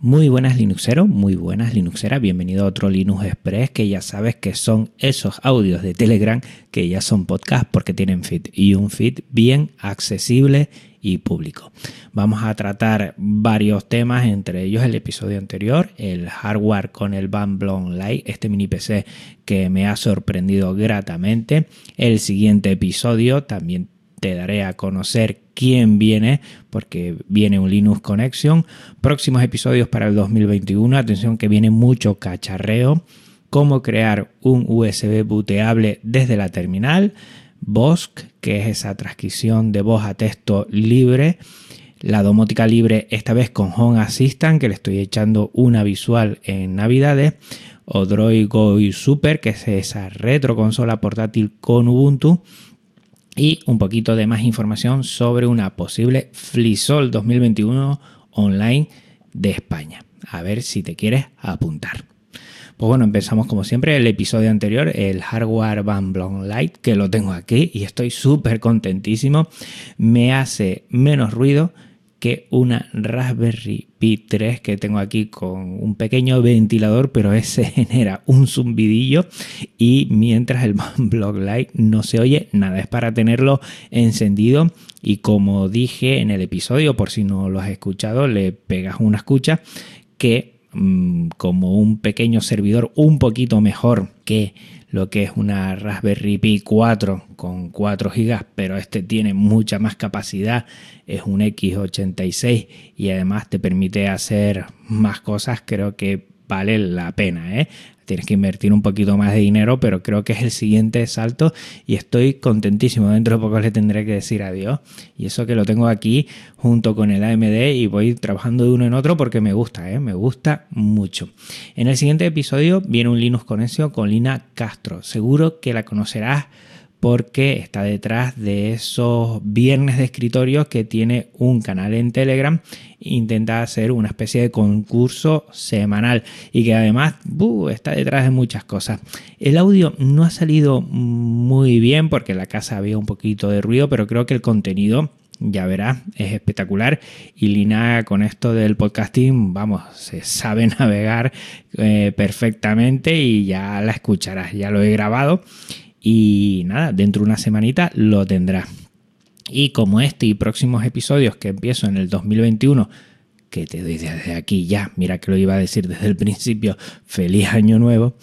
Muy buenas Linuxeros, muy buenas Linuxeras, bienvenido a otro Linux Express que ya sabes que son esos audios de Telegram que ya son podcast porque tienen feed y un feed bien accesible y público. Vamos a tratar varios temas, entre ellos el episodio anterior, el hardware con el Bamblon Lite, este mini PC que me ha sorprendido gratamente. El siguiente episodio también te daré a conocer quién viene, porque viene un Linux Connection. Próximos episodios para el 2021, atención que viene mucho cacharreo. Cómo crear un USB booteable desde la terminal. BOSC, que es esa transcripción de voz a texto libre. La domótica libre, esta vez con Home Assistant, que le estoy echando una visual en Navidades. O Droid Go Super, que es esa retro consola portátil con Ubuntu y un poquito de más información sobre una posible FliSol 2021 online de España. A ver si te quieres apuntar. Pues bueno, empezamos como siempre el episodio anterior, el hardware Van Blon Lite, que lo tengo aquí y estoy súper contentísimo. Me hace menos ruido que una Raspberry Pi 3 que tengo aquí con un pequeño ventilador, pero ese genera un zumbidillo y mientras el Block Light no se oye nada, es para tenerlo encendido y como dije en el episodio, por si no lo has escuchado, le pegas una escucha que mm, como un pequeño servidor un poquito mejor que lo que es una Raspberry Pi 4 con 4 GB, pero este tiene mucha más capacidad, es un X86 y además te permite hacer más cosas, creo que vale la pena. ¿eh? Tienes que invertir un poquito más de dinero, pero creo que es el siguiente salto y estoy contentísimo. Dentro de poco le tendré que decir adiós. Y eso que lo tengo aquí junto con el AMD y voy trabajando de uno en otro porque me gusta, ¿eh? me gusta mucho. En el siguiente episodio viene un Linux Conexión con Lina Castro. Seguro que la conocerás porque está detrás de esos viernes de escritorio que tiene un canal en Telegram. Intenta hacer una especie de concurso semanal y que además está detrás de muchas cosas. El audio no ha salido muy bien porque en la casa había un poquito de ruido, pero creo que el contenido ya verás, es espectacular. Y Lina con esto del podcasting, vamos, se sabe navegar eh, perfectamente y ya la escucharás, ya lo he grabado y nada, dentro de una semanita lo tendrá. Y como este y próximos episodios que empiezo en el 2021, que te doy desde aquí ya, mira que lo iba a decir desde el principio, feliz año nuevo,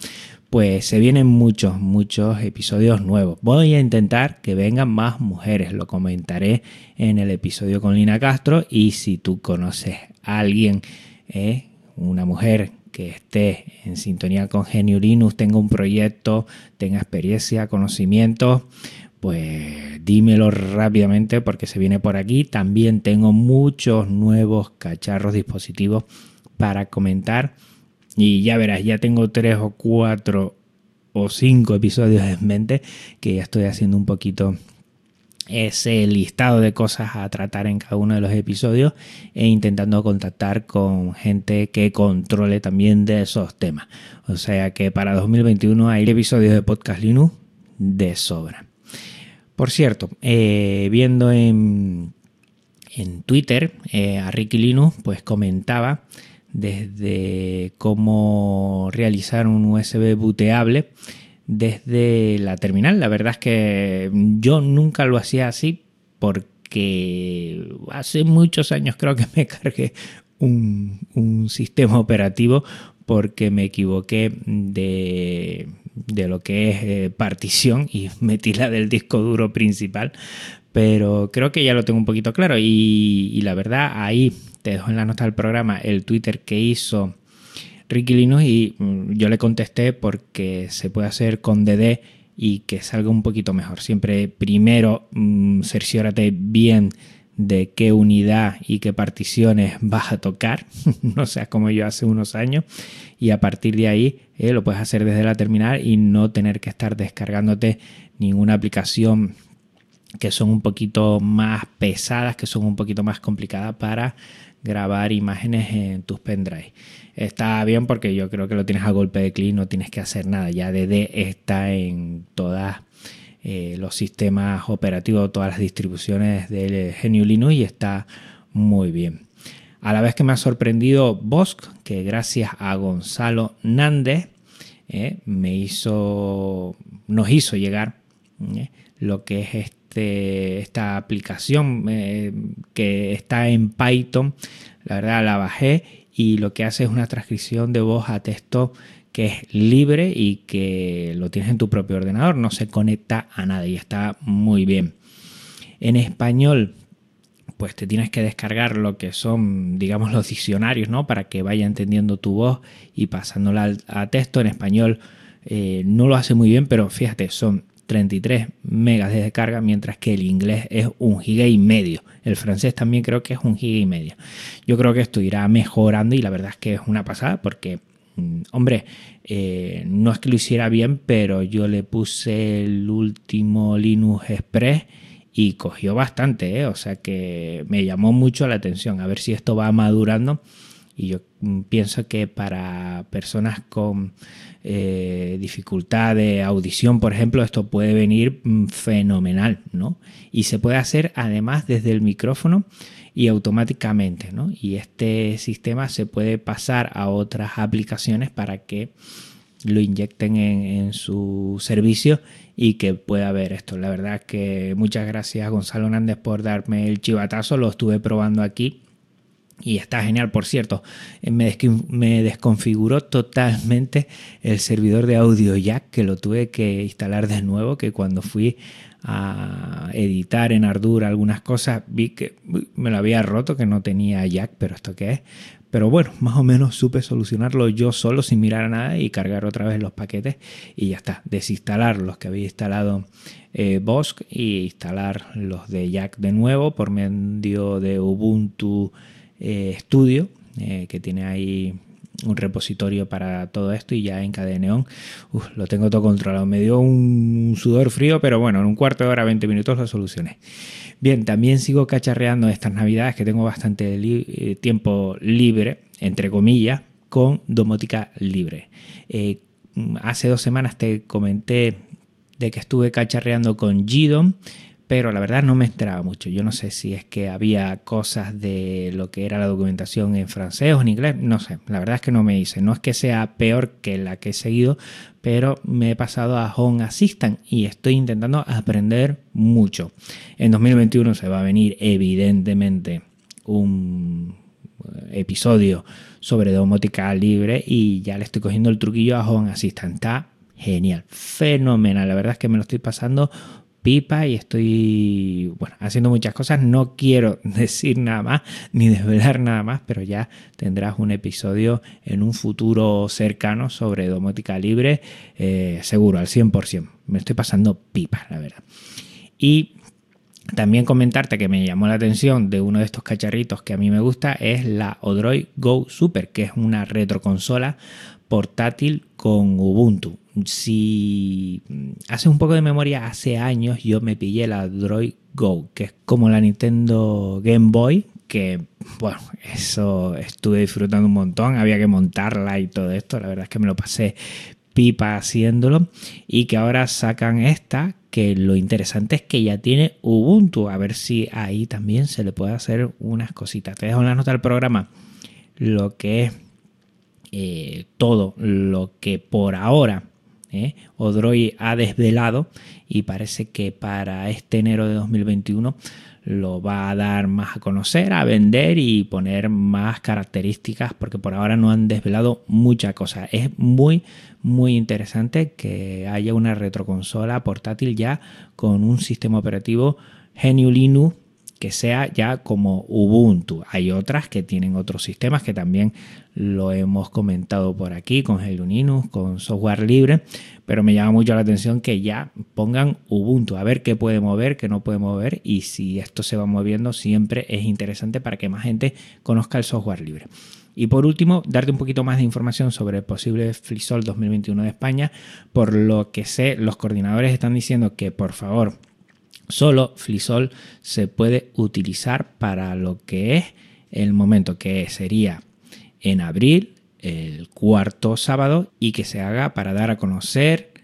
pues se vienen muchos, muchos episodios nuevos. Voy a intentar que vengan más mujeres, lo comentaré en el episodio con Lina Castro y si tú conoces a alguien, eh, una mujer que esté en sintonía con Genio Linux, tenga un proyecto, tenga experiencia, conocimiento, pues dímelo rápidamente porque se viene por aquí. También tengo muchos nuevos cacharros dispositivos para comentar. Y ya verás, ya tengo tres o cuatro o cinco episodios en mente que ya estoy haciendo un poquito ese listado de cosas a tratar en cada uno de los episodios e intentando contactar con gente que controle también de esos temas. O sea que para 2021 hay episodios de Podcast Linux de sobra. Por cierto, eh, viendo en, en Twitter eh, a Ricky Linux, pues comentaba desde cómo realizar un USB booteable desde la terminal. La verdad es que yo nunca lo hacía así porque hace muchos años creo que me cargué un, sistema operativo porque me equivoqué de, lo que es eh, partición y metí la del disco duro principal. Pero creo que ya lo tengo un poquito claro y, y la verdad ahí te dejo en la nota del programa el Twitter que hizo Ricky Linux y mm, yo le contesté porque se puede hacer con DD y que salga un poquito mejor. Siempre primero mmm, cerciórate bien de qué unidad y qué particiones vas a tocar, no seas como yo hace unos años, y a partir de ahí eh, lo puedes hacer desde la terminal y no tener que estar descargándote ninguna aplicación que son un poquito más pesadas, que son un poquito más complicadas para grabar imágenes en tus pendrive. Está bien porque yo creo que lo tienes a golpe de clic, no tienes que hacer nada. Ya DD está en todos eh, los sistemas operativos, todas las distribuciones del GNU Linux y está muy bien. A la vez que me ha sorprendido Bosch, que gracias a Gonzalo Nández eh, me hizo, nos hizo llegar eh, lo que es este, esta aplicación eh, que está en Python. La verdad la bajé y lo que hace es una transcripción de voz a texto que es libre y que lo tienes en tu propio ordenador, no se conecta a nada y está muy bien. En español, pues te tienes que descargar lo que son, digamos, los diccionarios, ¿no? Para que vaya entendiendo tu voz y pasándola a texto en español. Eh, no lo hace muy bien, pero fíjate, son 33 megas de descarga, mientras que el inglés es un giga y medio. El francés también creo que es un giga y medio. Yo creo que esto irá mejorando y la verdad es que es una pasada porque, mm, hombre, eh, no es que lo hiciera bien, pero yo le puse el último Linux Express y cogió bastante, ¿eh? o sea que me llamó mucho la atención. A ver si esto va madurando. Y yo mm, pienso que para personas con eh, dificultad de audición, por ejemplo, esto puede venir mm, fenomenal, ¿no? Y se puede hacer además desde el micrófono y automáticamente, ¿no? Y este sistema se puede pasar a otras aplicaciones para que lo inyecten en, su servicio y que pueda ver esto. La verdad que muchas gracias Gonzalo Hernández por darme el chivatazo, lo estuve probando aquí y está genial, por cierto, eh, me, desconfiguró totalmente el servidor de audio jack que lo tuve que instalar de nuevo, que cuando fui a editar en Ardour algunas cosas vi que me lo había roto, que no tenía jack, pero esto qué es. Pero bueno, más o menos supe solucionarlo yo solo sin mirar a nada y cargar otra vez los paquetes y ya está. Desinstalar los que había instalado eh, Bosch y instalar los de Jack de nuevo por medio de Ubuntu eh, Studio, eh, que tiene ahí un repositorio para todo esto y ya en Cadeneon lo tengo todo controlado. Me dio un sudor frío, pero bueno, en un cuarto de hora, 20 minutos lo solucioné. Bien, también sigo cacharreando estas navidades que tengo bastante eh, tiempo libre, entre comillas, con domótica libre. Hace dos semanas te comenté de que estuve cacharreando con Gidon pero la verdad no me enteraba mucho. Yo no sé si es que había cosas de lo que era la documentación en francés o en inglés, no sé, la verdad es que no me hice. No es que sea peor que la que he seguido, pero me he pasado a Home Assistant y estoy intentando aprender mucho. En 2021 se va a venir evidentemente un episodio sobre domótica libre y ya le estoy cogiendo el truquillo a Home Assistant. Está genial, fenomenal. La verdad es que me lo estoy pasando pipa y estoy bueno, haciendo muchas cosas. No quiero decir nada más ni desvelar nada más, pero ya tendrás un episodio en un futuro cercano sobre domótica libre, eh, seguro, al 100%. Me estoy pasando pipa, la verdad. Y también comentarte que me llamó la atención de uno de estos cacharritos que a mí me gusta es la Odroid Go Super, que es una retroconsola portátil con Ubuntu si hace un poco de memoria, hace años yo me pillé la Droid Go, que es como la Nintendo Game Boy, que bueno, eso estuve disfrutando un montón, había que montarla y todo esto, la verdad es que me lo pasé pipa haciéndolo. Y que ahora sacan esta que lo interesante es que ya tiene Ubuntu. A ver si ahí también se le puede hacer unas cositas. Te dejo en la nota del programa lo que es eh, todo lo que por ahora ¿eh? Odroid ha desvelado y parece que para este enero de 2021 lo va a dar más a conocer, a vender y poner más características porque por ahora no han desvelado mucha cosa. Es muy, muy interesante que haya una retroconsola portátil ya con un sistema operativo GNU Linux que sea ya como Ubuntu. Hay otras que tienen otros sistemas que también lo hemos comentado por aquí con Linux, con software libre, pero me llama mucho la atención que ya pongan Ubuntu, a ver qué puede mover, qué no puede mover y si esto se va moviendo siempre es interesante para que más gente conozca el software libre. Y por último, darte un poquito más de información sobre el posible FreeSol 2021 de España. Por lo que sé, los coordinadores están diciendo que por favor Solo Flisol se puede utilizar para lo que es el momento que sería en abril, el cuarto sábado, y que se haga para dar a conocer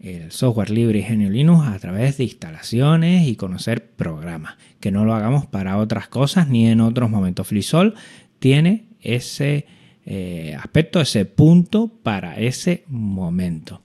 el software libre y Genio Linux a través de instalaciones y conocer programas. Que no lo hagamos para otras cosas ni en otros momentos. Flisol tiene ese eh, aspecto, ese punto para ese momento.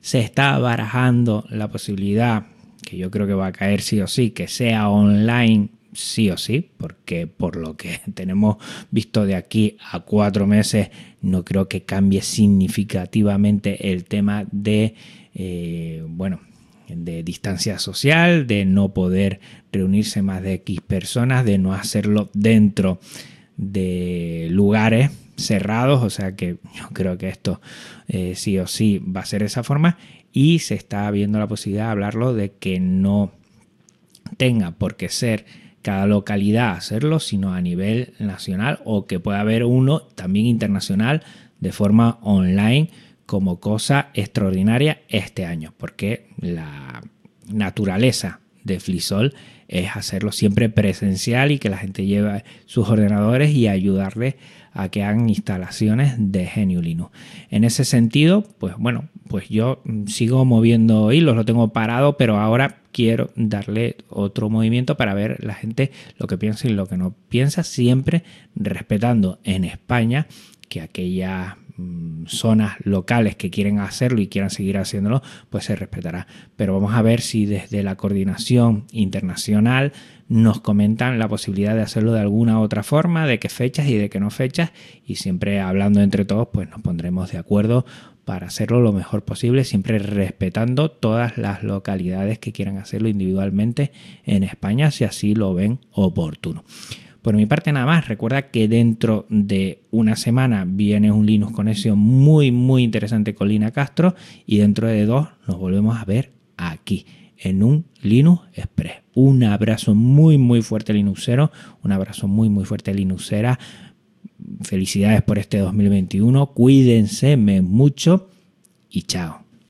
Se está barajando la posibilidad, que yo creo que va a caer sí o sí, que sea online sí o sí, porque por lo que tenemos visto de aquí a cuatro meses, no creo que cambie significativamente el tema de, eh, bueno, de distancia social, de no poder reunirse más de X personas, de no hacerlo dentro de lugares cerrados, o sea que yo creo que esto eh, sí o sí va a ser esa forma. Y se está viendo la posibilidad de hablarlo de que no tenga por qué ser cada localidad hacerlo, sino a nivel nacional o que pueda haber uno también internacional de forma online como cosa extraordinaria este año, porque la naturaleza de Flisol es hacerlo siempre presencial y que la gente lleve sus ordenadores y ayudarle a que hagan instalaciones de Genio Linux. En ese sentido, pues bueno, pues yo sigo moviendo hilos, lo tengo parado, pero ahora quiero darle otro movimiento para ver la gente lo que piensa y lo que no piensa, siempre respetando en España que aquellas mm, zonas locales que quieren hacerlo y quieran seguir haciéndolo, pues se respetará. Pero vamos a ver si desde la coordinación internacional nos comentan la posibilidad de hacerlo de alguna otra forma, de qué fechas y de qué no fechas, y siempre hablando entre todos, pues nos pondremos de acuerdo para hacerlo lo mejor posible, siempre respetando todas las localidades que quieran hacerlo individualmente en España, si así lo ven oportuno. Por mi parte nada más, recuerda que dentro de una semana viene un Linux Conexión muy muy interesante con Lina Castro y dentro de dos nos volvemos a ver aquí en un Linux Express. Un abrazo muy muy fuerte Linuxero, un abrazo muy muy fuerte Linuxera. Felicidades por este 2021, cuídense mucho y chao.